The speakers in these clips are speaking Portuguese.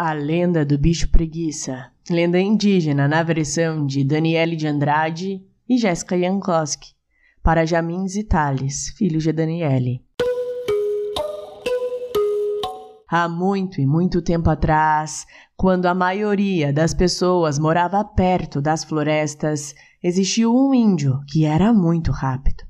A lenda do bicho preguiça. Lenda indígena na versão de Daniele de Andrade e Jéssica Jankowski, para Jamin Zitales, filho de Daniele. Há muito e muito tempo atrás, quando a maioria das pessoas morava perto das florestas, existiu um índio que era muito rápido.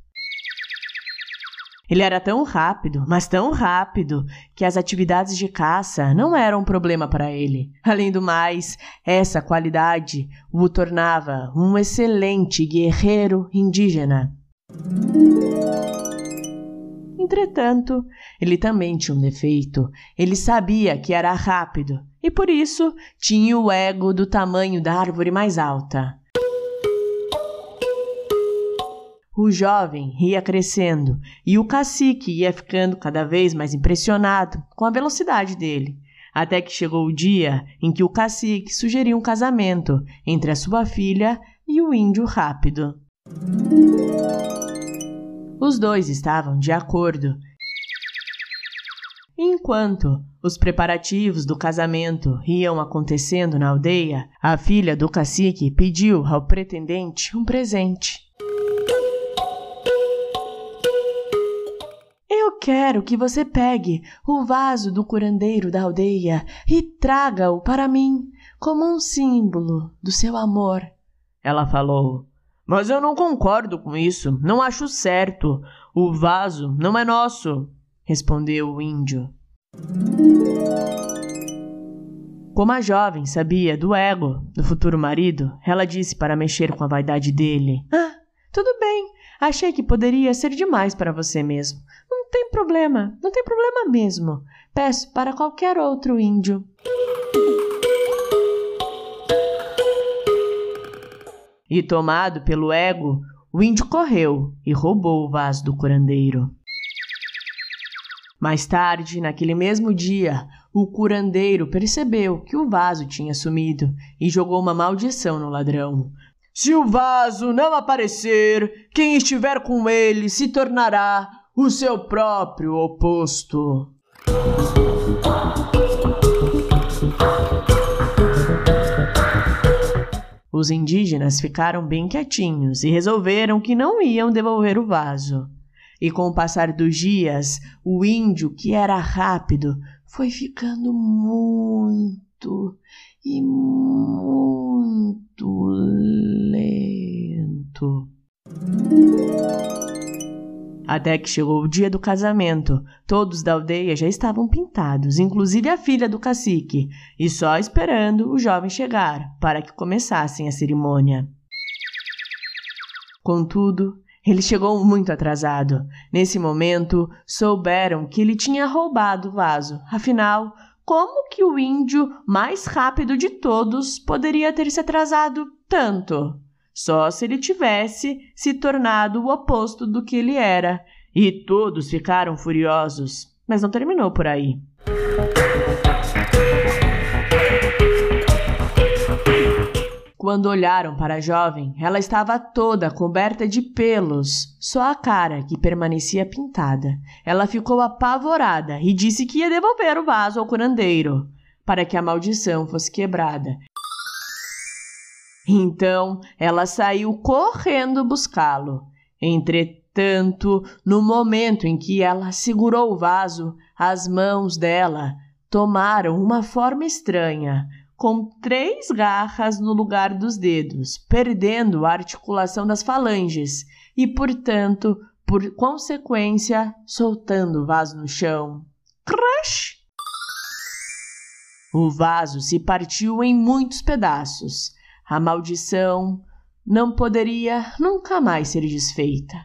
Ele era tão rápido, mas tão rápido, que as atividades de caça não eram um problema para ele. Além do mais, essa qualidade o tornava um excelente guerreiro indígena. Entretanto, ele também tinha um defeito. Ele sabia que era rápido e por isso tinha o ego do tamanho da árvore mais alta. O jovem ia crescendo e o cacique ia ficando cada vez mais impressionado com a velocidade dele, até que chegou o dia em que o cacique sugeriu um casamento entre a sua filha e o índio rápido. Os dois estavam de acordo. Enquanto os preparativos do casamento iam acontecendo na aldeia, a filha do cacique pediu ao pretendente um presente. Quero que você pegue o vaso do curandeiro da aldeia e traga-o para mim como um símbolo do seu amor. Ela falou. Mas eu não concordo com isso. Não acho certo. O vaso não é nosso, respondeu o índio. Como a jovem sabia do ego do futuro marido, ela disse para mexer com a vaidade dele: Ah, tudo bem. Achei que poderia ser demais para você mesmo tem problema, não tem problema mesmo. Peço para qualquer outro índio. E tomado pelo ego, o índio correu e roubou o vaso do curandeiro. Mais tarde, naquele mesmo dia, o curandeiro percebeu que o vaso tinha sumido e jogou uma maldição no ladrão. Se o vaso não aparecer, quem estiver com ele se tornará o seu próprio oposto. Os indígenas ficaram bem quietinhos e resolveram que não iam devolver o vaso. E com o passar dos dias, o índio, que era rápido, foi ficando muito e muito Até que chegou o dia do casamento. Todos da aldeia já estavam pintados, inclusive a filha do cacique, e só esperando o jovem chegar para que começassem a cerimônia. Contudo, ele chegou muito atrasado. Nesse momento, souberam que ele tinha roubado o vaso. Afinal, como que o índio mais rápido de todos poderia ter se atrasado tanto? Só se ele tivesse se tornado o oposto do que ele era. E todos ficaram furiosos. Mas não terminou por aí. Quando olharam para a jovem, ela estava toda coberta de pelos, só a cara que permanecia pintada. Ela ficou apavorada e disse que ia devolver o vaso ao curandeiro, para que a maldição fosse quebrada. Então ela saiu correndo buscá-lo. Entretanto, no momento em que ela segurou o vaso, as mãos dela tomaram uma forma estranha, com três garras no lugar dos dedos, perdendo a articulação das falanges e, portanto, por consequência, soltando o vaso no chão. Crash! O vaso se partiu em muitos pedaços. A maldição não poderia nunca mais ser desfeita.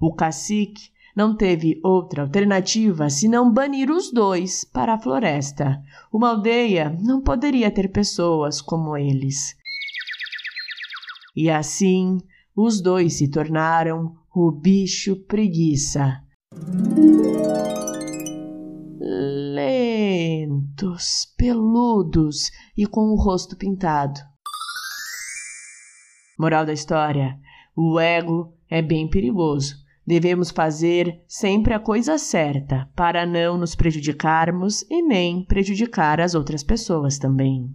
O cacique não teve outra alternativa senão banir os dois para a floresta. Uma aldeia não poderia ter pessoas como eles. E assim, os dois se tornaram o bicho preguiça peludos e com o rosto pintado. Moral da história: o ego é bem perigoso. Devemos fazer sempre a coisa certa para não nos prejudicarmos e nem prejudicar as outras pessoas também.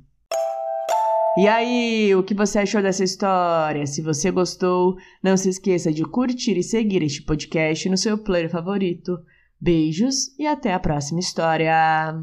E aí, o que você achou dessa história? Se você gostou, não se esqueça de curtir e seguir este podcast no seu player favorito. Beijos e até a próxima história!